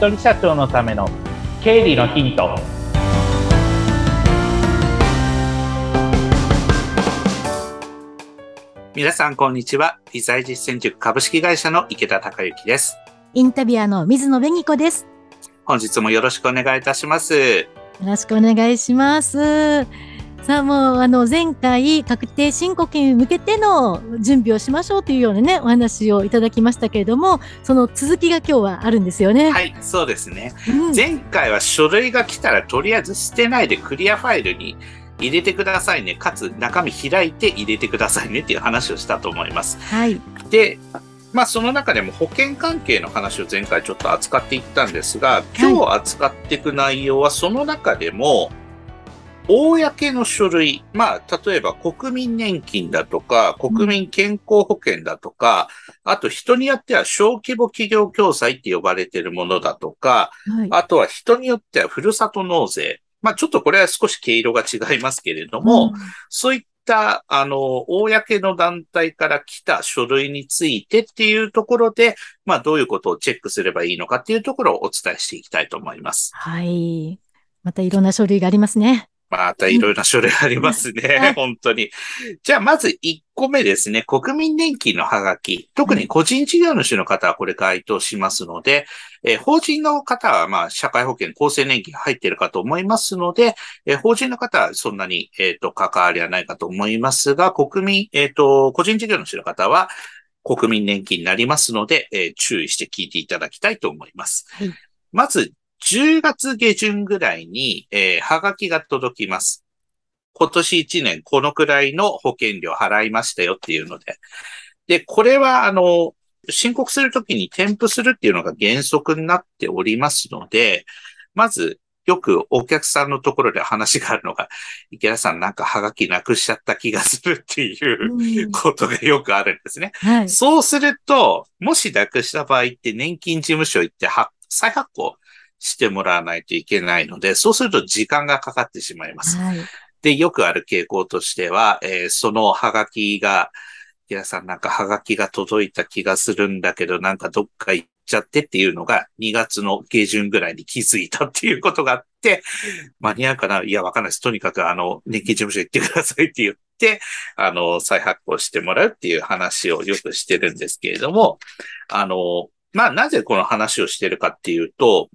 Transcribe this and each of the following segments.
人社長のための経理のヒント。皆さんこんにちは。理財実践塾株式会社の池田孝之です。インタビュアーの水野紅子です。本日もよろしくお願いいたします。よろしくお願いしますさあもうあの前回確定申告に向けての準備をしましょうというようなねお話をいただきましたけれどもその続きが今日はあるんですよね。はいそうですね、うん、前回は書類が来たらとりあえず捨てないでクリアファイルに入れてくださいね。かつ中身開いて入れてくださいねっていう話をしたと思います。はい、でまあその中でも保険関係の話を前回ちょっと扱っていったんですが今日扱っていく内容はその中でも、公の書類、まあ、例えば国民年金だとか、国民健康保険だとか、あと人によっては小規模企業共済って呼ばれているものだとか、はい、あとは人によってはふるさと納税。まあ、ちょっとこれは少し毛色が違いますけれども、うん、そういったあの、公の団体から来た書類についてっていうところで、まあ、どういうことをチェックすればいいのかっていうところをお伝えしていきたいと思います。はい。またいろんな書類がありますね。またいろいろな書類ありますね。本当に。じゃあ、まず1個目ですね。国民年金のハガキ。特に個人事業主の方はこれ該当しますので、えー、法人の方は、まあ、社会保険、厚生年金入っているかと思いますので、えー、法人の方はそんなに、えっ、ー、と、関わりはないかと思いますが、国民、えっ、と、個人事業主の方は、国民年金になりますので、え注意して聞いていただきたいと思います。はい、まず、10月下旬ぐらいに、えー、はがきが届きます。今年1年このくらいの保険料払いましたよっていうので。で、これは、あの、申告するときに添付するっていうのが原則になっておりますので、まず、よくお客さんのところで話があるのが、池田さんなんかハガキなくしちゃった気がするっていうことがよくあるんですね。はい、そうすると、もしなくした場合って年金事務所行って再発行してもらわないといけないので、そうすると時間がかかってしまいます。はい、で、よくある傾向としては、えー、そのハガキが、皆さんなんかハガキが届いた気がするんだけど、なんかどっか行っちゃってっていうのが2月の下旬ぐらいに気づいたっていうことがあって、間に合うかな？いや、わかんないです。とにかくあの、年金事務所行ってくださいって言って、あの、再発行してもらうっていう話をよくしてるんですけれども、あの、まあ、なぜこの話をしてるかっていうと、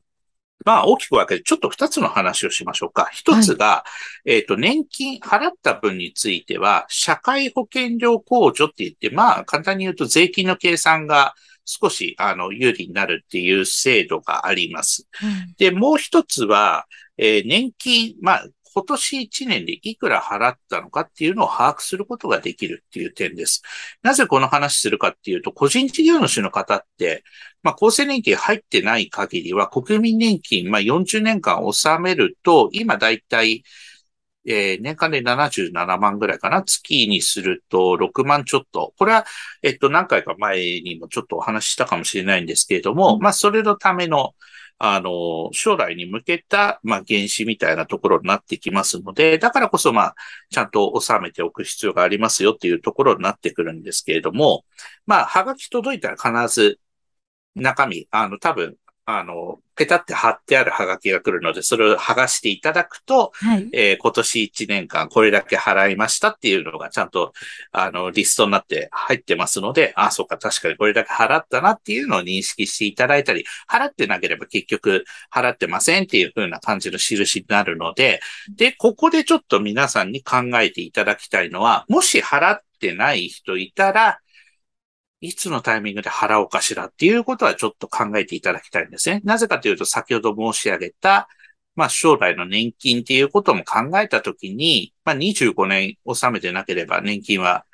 まあ、大きく分けて、ちょっと二つの話をしましょうか。一つが、はい、えっ、ー、と、年金払った分については、社会保険料控除って言って、まあ、簡単に言うと税金の計算が少し、あの、有利になるっていう制度があります。うん、で、もう一つは、えー、年金、まあ、今年1年でいくら払ったのかっていうのを把握することができるっていう点です。なぜこの話するかっていうと、個人事業主の方って、まあ、厚生年金入ってない限りは、国民年金、まあ、40年間納めると、今だいたい、えー、年間で77万ぐらいかな。月にすると6万ちょっと。これは、えっと、何回か前にもちょっとお話ししたかもしれないんですけれども、まあ、それのための、あの、将来に向けた、まあ、原資みたいなところになってきますので、だからこそ、まあ、ちゃんと収めておく必要がありますよっていうところになってくるんですけれども、まあ、はがき届いたら必ず中身、あの、多分、あの、ペタって貼ってあるハガキが来るので、それを剥がしていただくと、はい、えー、今年1年間これだけ払いましたっていうのがちゃんと、あの、リストになって入ってますので、あ、そうか、確かにこれだけ払ったなっていうのを認識していただいたり、払ってなければ結局払ってませんっていう風な感じの印になるので、で、ここでちょっと皆さんに考えていただきたいのは、もし払ってない人いたら、いつのタイミングで払おうかしらっていうことはちょっと考えていただきたいんですね。なぜかというと、先ほど申し上げた、まあ将来の年金っていうことも考えたときに、まあ25年納めてなければ年金は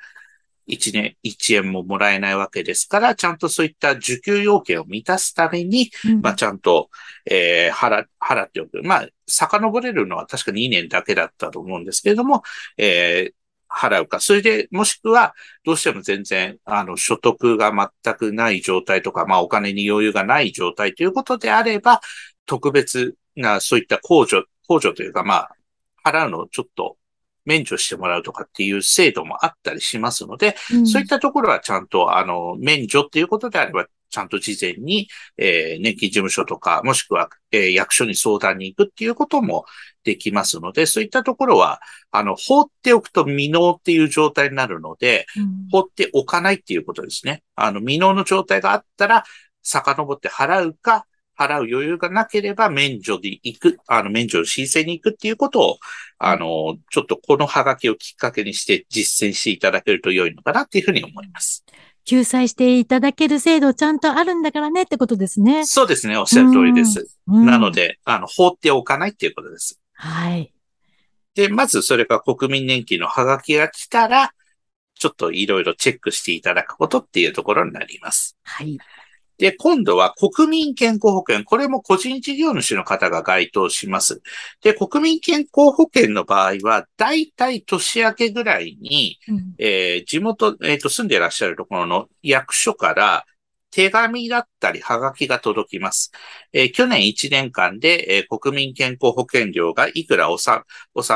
1年1円ももらえないわけですから、ちゃんとそういった受給要件を満たすために、うん、まあちゃんと、えー、払、払っておく。まあ、遡れるのは確か2年だけだったと思うんですけれども、えー、払うか。それで、もしくは、どうしても全然、あの、所得が全くない状態とか、まあ、お金に余裕がない状態ということであれば、特別な、そういった控除、控除というか、まあ、払うのをちょっと免除してもらうとかっていう制度もあったりしますので、うん、そういったところはちゃんと、あの、免除っていうことであれば、ちゃんと事前に、えー年金事務所とか、もしくは、えー役所に相談に行くっていうこともできますので、そういったところは、あの、放っておくと未納っていう状態になるので、うん放っておかないっていうことですね。あの、未納の状態があったら、遡って払うか、払う余裕がなければ免除で行く、あの、免除の申請に行くっていうことを、あの、ちょっとこのハガキをきっかけにして実践していただけると良いのかなっていうふうに思います。救済していただける制度ちゃんとあるんだからねってことですね。そうですね、おっしゃる通りです。うんなの。で、あの、放っておかないっていうことです。はい。で、まずそれが国民年金のハガキが来たら、ちょっといろいろチェックしていただくことっていうところになります。はい。で、今度は国民健康保険。これも個人事業主の方が該当します。で、国民健康保険の場合は、だいたい年明けぐらいに、うんえー地元、えっ、と、住んでいらっしゃるところの役所から、手紙だったり、はがきが届きます。えー去年1年間で、えー国民健康保険料がいくら納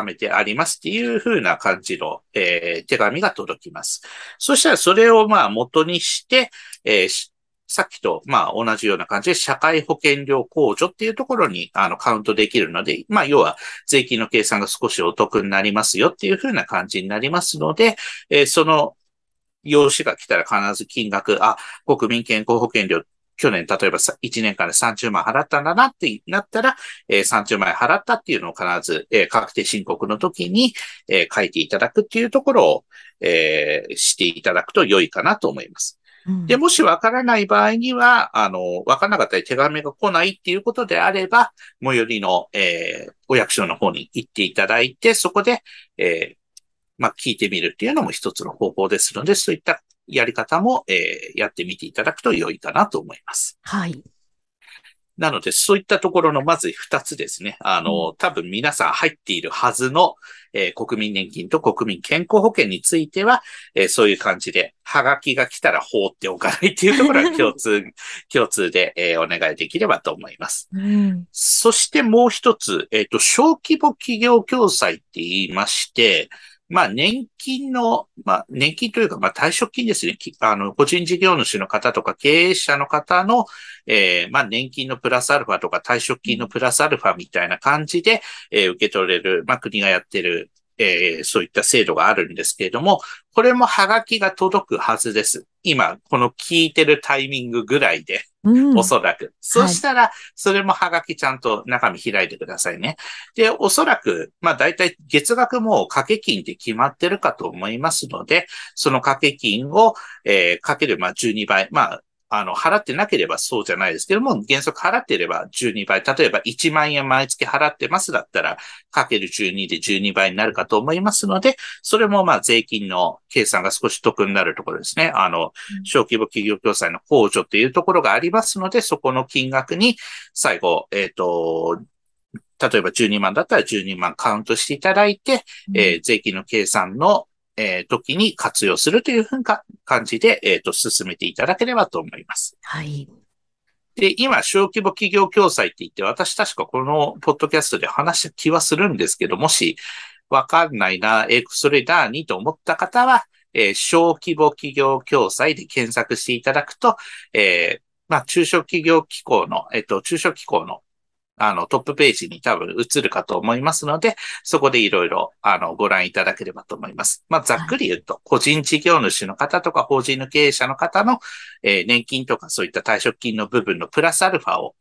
めてありますっていう風な感じの、えー手紙が届きます。そしたらそれをまあ元にして、えさっきとまあ同じような感じで社会保険料控除っていうところにあのカウントできるので、まあ要は税金の計算が少しお得になりますよっていう風な感じになりますので、えーその用紙が来たら必ず金額、あ、国民健康保険料、去年例えばさ1年間で30万払ったんだなってなったら、えー30万円払ったっていうのを必ず、えー確定申告の時に、えー書いていただくっていうところを、えーしていただくと良いかなと思います。うんで、もしわからない場合には、あの、わからなかったり手紙が来ないっていうことであれば、最寄りの、えーお役所の方に行っていただいて、そこで、えーまあ、聞いてみるっていうのも一つの方法ですので、そういったやり方も、えーやってみていただくと良いかなと思います。はい。なので、そういったところのまず二つですね。あの、多分皆さん入っているはずの、えー国民年金と国民健康保険については、えーそういう感じで、はがきが来たら放っておかないっていうところは共通、共通で、えーお願いできればと思います。うん。そしてもう一つ、えっ、と、小規模企業共済って言いまして、まあ、年金の、まあ、年金というか、まあ、退職金ですね。あの、個人事業主の方とか経営者の方の、えーまあ、年金のプラスアルファとか退職金のプラスアルファみたいな感じで、えー受け取れる、まあ、国がやってる、えーそういった制度があるんですけれども、これもハガキが届くはずです。今、この聞いてるタイミングぐらいで、うん。おそらく。そしたら、それもハガキちゃんと中身開いてくださいね。で、おそらく、まあ大体月額も掛け金って決まってるかと思いますので、その掛け金を、えーかける、まあ12倍。まあ、あの、払ってなければそうじゃないですけども、原則払っていれば12倍。例えば1万円毎月払ってますだったら、かける12で12倍になるかと思いますので、それもまあ税金の計算が少し得になるところですね。あの、小規模企業共済の控除っていうところがありますので、そこの金額に最後、えっ、と、例えば12万だったら12万カウントしていただいて、えー税金の計算の、えー時に活用するというふうな感じで、えっ、と、進めていただければと思います。はい。で、今、小規模企業共済って言って、私確かこのポッドキャストで話した気はするんですけど、もしわかんないな、えーそれ何と思った方は、えー小規模企業共済で検索していただくと、えーまあ、中小企業機構の、えっ、と、中小機構の、あの、トップページに多分映るかと思いますので、そこでいろいろ、あの、ご覧いただければと思います。まあ、ざっくり言うと、個人事業主の方とか法人の経営者の方の、えー年金とかそういった退職金の部分のプラスアルファを、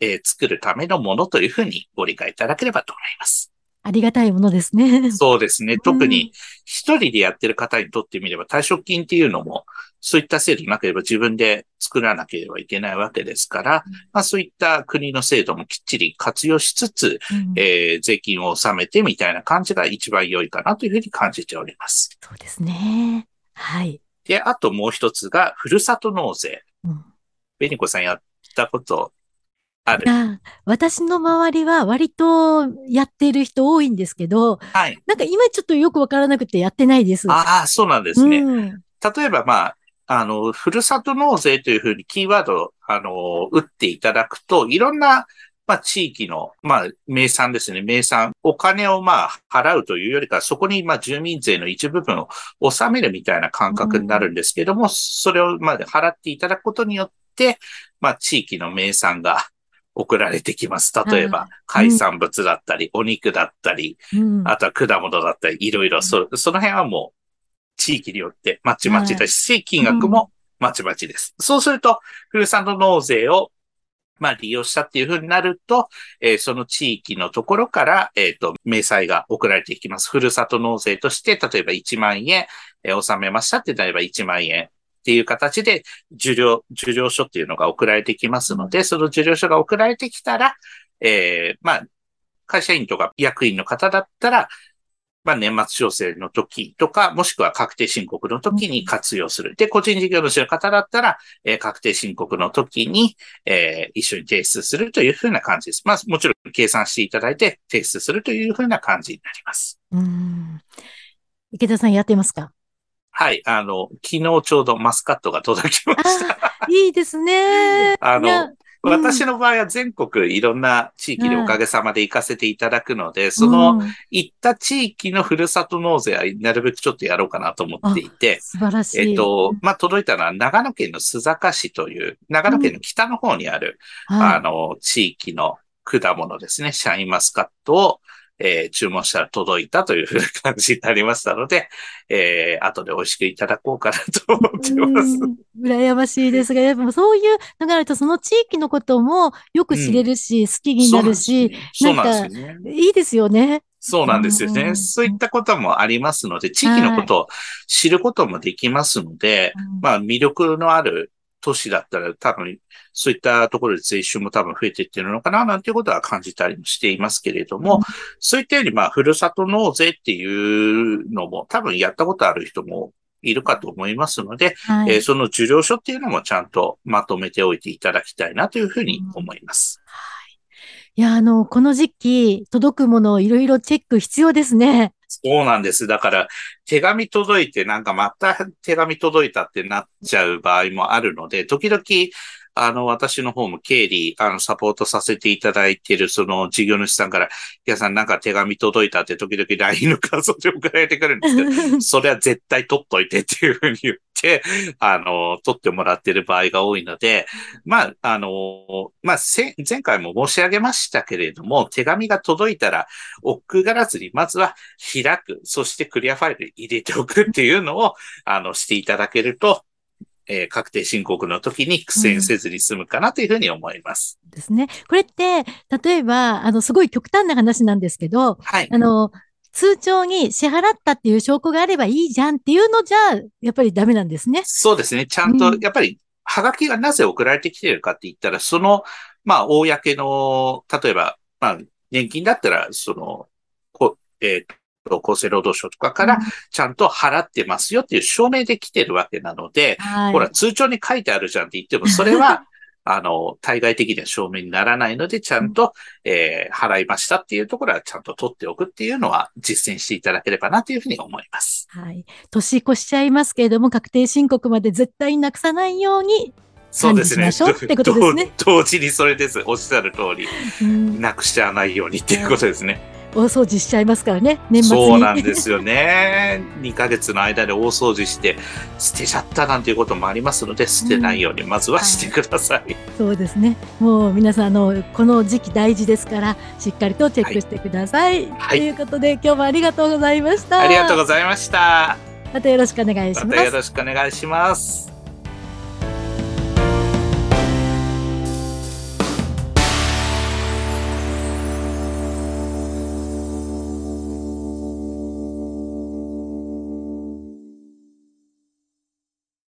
えー作るためのものというふうにご理解いただければと思います。ありがたいものですね。そうですね。特に一人でやってる方にとってみれば退職金っていうのも、そういった制度なければ自分で作らなければいけないわけですから、まあそういった国の制度もきっちり活用しつつ、うんえー税金を納めてみたいな感じが一番良いかなというふうに感じております。そうですね。はい。で、あともう一つが、ふるさと納税。うんベニコさんやったことある？あ私の周りは割とやってる人多いんですけど、はい。なんか今ちょっとよくわからなくてやってないです。ああ、そうなんですね。うん例えば、まあ、あの、ふるさと納税というふうにキーワードを、あの、打っていただくと、いろんな、まあ、地域の、まあ、名産ですね。名産。お金を、まあ、払うというよりか、そこに、まあ、住民税の一部分を納めるみたいな感覚になるんですけども、それを、まあ、払っていただくことによって、まあ、地域の名産が送られてきます。例えばはい、海産物だったり、お肉だったり、うんあとは果物だったり、いろいろ、そ、その辺はもう、地域によってまちまちだし、金額もまちまちです。そうすると、ふるさと納税を、まあ、利用したっていうふうになると、えーその地域のところから、えっ、と、明細が送られていきます。ふるさと納税として、例えば1万円、えー納めましたってなれば1万円っていう形で、受領、受領書っていうのが送られてきますので、その受領書が送られてきたら、えーまあ、会社員とか役員の方だったら、まあ、年末調整の時とか、もしくは確定申告の時に活用する。で、個人事業主の方だったら、えー確定申告の時に、えー一緒に提出するというふうな感じです。まあ、もちろん計算していただいて提出するというふうな感じになります。うん池田さんやってますか？はい。あの、昨日ちょうどマスカットが届きました。いいですね。あの私の場合は全国いろんな地域でおかげさまで行かせていただくので、そのうん行った地域のふるさと納税はなるべくちょっとやろうかなと思っていて、素晴らしい。えっと、まあ、届いたのは長野県の須坂市という、長野県の北の方にある、はい。あの、地域の果物ですね、シャインマスカットを、えー注文したら届いたというふうな感じになりましたので、えー後で美味しくいただこうかなと思ってます。うん羨ましいですが、やっぱそういうのがあると、その地域のこともよく知れるし、好きになるし、なんですよね。いいですよね。そうなんですよね。うんそういったこともありますので、地域のことを知ることもできますので、まあ魅力のある都市だったら多分そういったところで税収も多分増えていってるのかななんていうことは感じたりもしていますけれども、うんそういったようにまあふるさと納税っていうのも多分やったことある人もいるかと思いますので、はいえーその受領書っていうのもちゃんとまとめておいていただきたいなというふうに思います。いや、あの、この時期、届くものをいろいろチェック必要ですね。そうなんです。だから、手紙届いて、なんかまた手紙届いたってなっちゃう場合もあるので、時々、あの、私の方も経理、あの、サポートさせていただいている、その事業主さんから、皆さんなんか手紙届いたって時々 LINE の画像で送られてくるんですけど、それは絶対取っといてっていうふうに言って、あの、取ってもらってる場合が多いので、まあ、あの、まあ、せ前回も申し上げましたけれども、手紙が届いたら、億劫がらずに、まずは開く、そしてクリアファイルに入れておくっていうのを、あの、していただけると、えー確定申告の時に苦戦せずに済むかなというふうに思います。ですね。これって、例えば、あの、すごい極端な話なんですけど、はい。あの、通帳に支払ったっていう証拠があればいいじゃんっていうのじゃ、やっぱりダメなんですね。そうですね。ちゃんとうん、やっぱり、はがきがなぜ送られてきているかって言ったら、その、まあ、公の、例えば、まあ、年金だったら、その、こえっ、と、厚生労働省とかから、ちゃんと払ってますよっていう証明できてるわけなので、はい。ほら、通帳に書いてあるじゃんって言っても、それは、あの、対外的には証明にならないので、ちゃんと、えー払いましたっていうところはちゃんと取っておくっていうのは実践していただければなというふうに思います。はい。年越しちゃいますけれども、確定申告まで絶対になくさないように、そうですね。管理しましょうってことですね同同時にそれです。おっしゃる通り、うんなくしちゃわないようにっていうことですね。大掃除しちゃいますからね、年末に。そうなんですよね。2ヶ月の間で大掃除して捨てちゃったなんていうこともありますので、捨てないようにまずはしてください。そうですね。もう皆さん、あの、この時期大事ですから、しっかりとチェックしてください。はいということで、今日もありがとうございました。ありがとうございました。またよろしくお願いしますまたよ。ろしくお願いします。